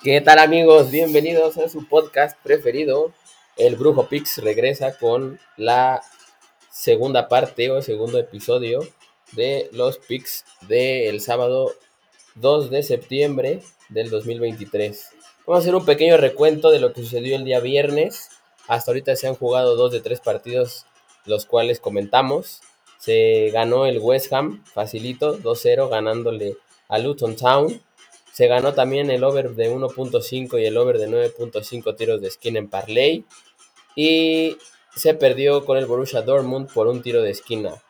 ¿Qué tal amigos? Bienvenidos a su podcast preferido. El Brujo Pix regresa con la segunda parte o segundo episodio de los Pix del sábado 2 de septiembre del 2023. Vamos a hacer un pequeño recuento de lo que sucedió el día viernes. Hasta ahorita se han jugado dos de tres partidos, los cuales comentamos. Se ganó el West Ham, facilito, 2-0, ganándole a Luton Town. Se ganó también el over de 1.5 y el over de 9.5 tiros de esquina en Parley. Y se perdió con el Borussia Dortmund por un tiro de esquina.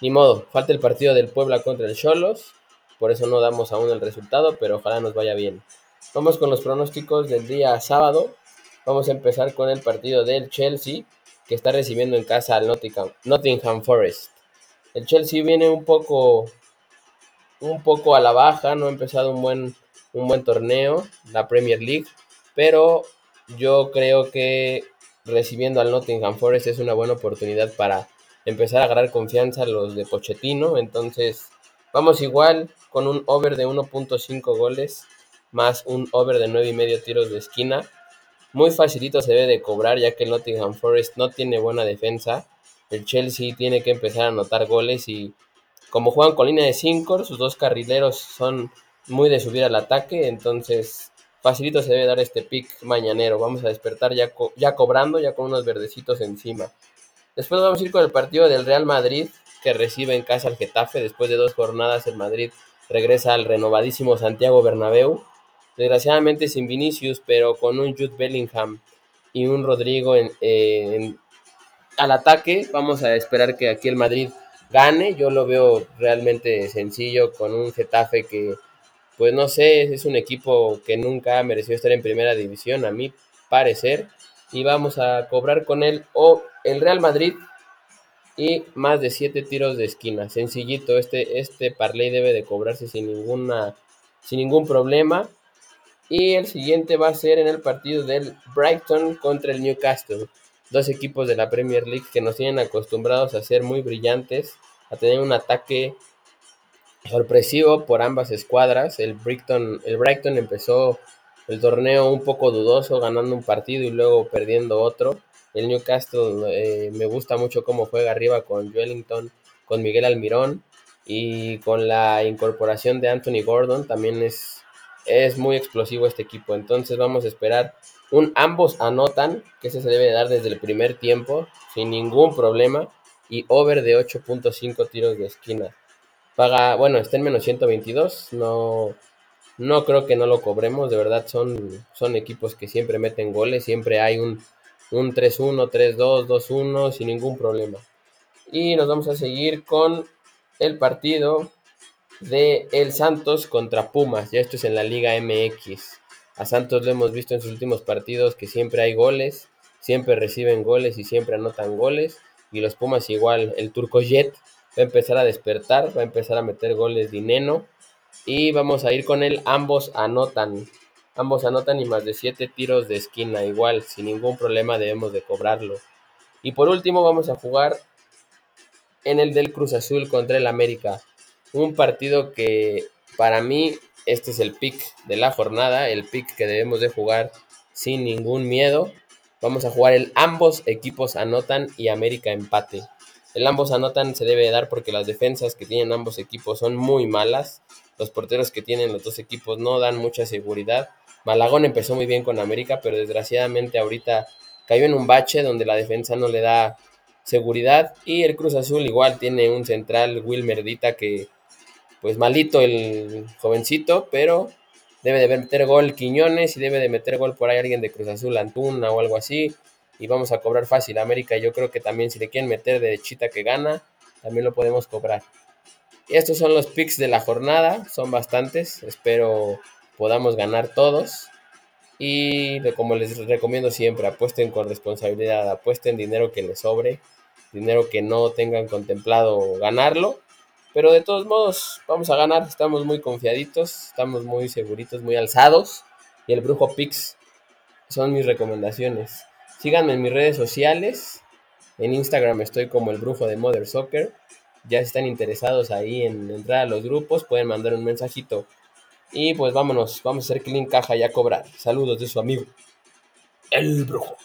Ni modo, falta el partido del Puebla contra el Cholos. Por eso no damos aún el resultado, pero ojalá nos vaya bien. Vamos con los pronósticos del día sábado. Vamos a empezar con el partido del Chelsea, que está recibiendo en casa al Nottingham, Nottingham Forest. El Chelsea viene un poco un poco a la baja, no ha empezado un buen, un buen torneo, la Premier League, pero yo creo que recibiendo al Nottingham Forest es una buena oportunidad para empezar a agarrar confianza a los de Pochettino, entonces vamos igual con un over de 1.5 goles más un over de 9 y medio tiros de esquina. Muy facilito se debe de cobrar ya que el Nottingham Forest no tiene buena defensa. El Chelsea tiene que empezar a anotar goles y como juegan con línea de 5, sus dos carrileros son muy de subir al ataque, entonces facilito se debe dar este pick mañanero. Vamos a despertar ya, ya cobrando, ya con unos verdecitos encima. Después vamos a ir con el partido del Real Madrid, que recibe en casa al Getafe. Después de dos jornadas, el Madrid regresa al renovadísimo Santiago Bernabéu. Desgraciadamente sin Vinicius, pero con un Jude Bellingham y un Rodrigo en, al ataque. Vamos a esperar que aquí el Madrid gane. Yo lo veo realmente sencillo con un Getafe que, pues no sé, es un equipo que nunca mereció estar en primera división, a mi parecer. Y vamos a cobrar con él o el Real Madrid y más de siete tiros de esquina. Sencillito, este, este parlay debe de cobrarse sin, ninguna, sin ningún problema. Y el siguiente va a ser en el partido del Brighton contra el Newcastle dos equipos de la Premier League que nos tienen acostumbrados a ser muy brillantes, a tener un ataque sorpresivo por ambas escuadras. El Brighton, el empezó el torneo un poco dudoso, ganando un partido y luego perdiendo otro. El Newcastle eh, me gusta mucho cómo juega arriba con Wellington, con Miguel Almirón y con la incorporación de Anthony Gordon también es, es muy explosivo este equipo. Entonces vamos a esperar un ambos anotan, que ese se debe dar desde el primer tiempo, sin ningún problema. Y over de 8.5 tiros de esquina. Paga, bueno, está en menos 122. No, no creo que no lo cobremos. De verdad, son, son equipos que siempre meten goles. Siempre hay un, un 3-1, 3-2, 2-1, sin ningún problema. Y nos vamos a seguir con el partido de El Santos contra Pumas. Ya esto es en la Liga MX. A Santos lo hemos visto en sus últimos partidos que siempre hay goles, siempre reciben goles y siempre anotan goles. Y los Pumas igual, el Turco Jet va a empezar a despertar, va a empezar a meter goles de Neno. Y vamos a ir con él, ambos anotan. Ambos anotan y más de 7 tiros de esquina, igual, sin ningún problema debemos de cobrarlo. Y por último vamos a jugar en el del Cruz Azul contra el América. Un partido que para mí este es el pick de la jornada, el pick que debemos de jugar sin ningún miedo. Vamos a jugar el ambos equipos anotan y América empate. El ambos anotan se debe dar porque las defensas que tienen ambos equipos son muy malas. Los porteros que tienen los dos equipos no dan mucha seguridad. Malagón empezó muy bien con América, pero desgraciadamente ahorita cayó en un bache donde la defensa no le da seguridad. Y el Cruz Azul igual tiene un central, Wilmer Dita, que pues malito el jovencito, pero debe de meter gol Quiñones y debe de meter gol por ahí alguien de Cruz Azul, Antuna o algo así. Y vamos a cobrar fácil. América yo creo que también si le quieren meter de chita que gana, también lo podemos cobrar. Estos son los picks de la jornada, son bastantes, espero podamos ganar todos. Y como les recomiendo siempre, apuesten con responsabilidad, apuesten dinero que les sobre, dinero que no tengan contemplado ganarlo pero de todos modos, vamos a ganar. Estamos muy confiaditos, estamos muy seguritos, muy alzados. Y el Brujo Pix son mis recomendaciones. Síganme en mis redes sociales. En Instagram estoy como el Brujo de Mother Soccer. Ya si están interesados ahí en entrar a los grupos, pueden mandar un mensajito. Y pues vámonos, vamos a hacer clean caja y a cobrar. Saludos de su amigo, el brujo.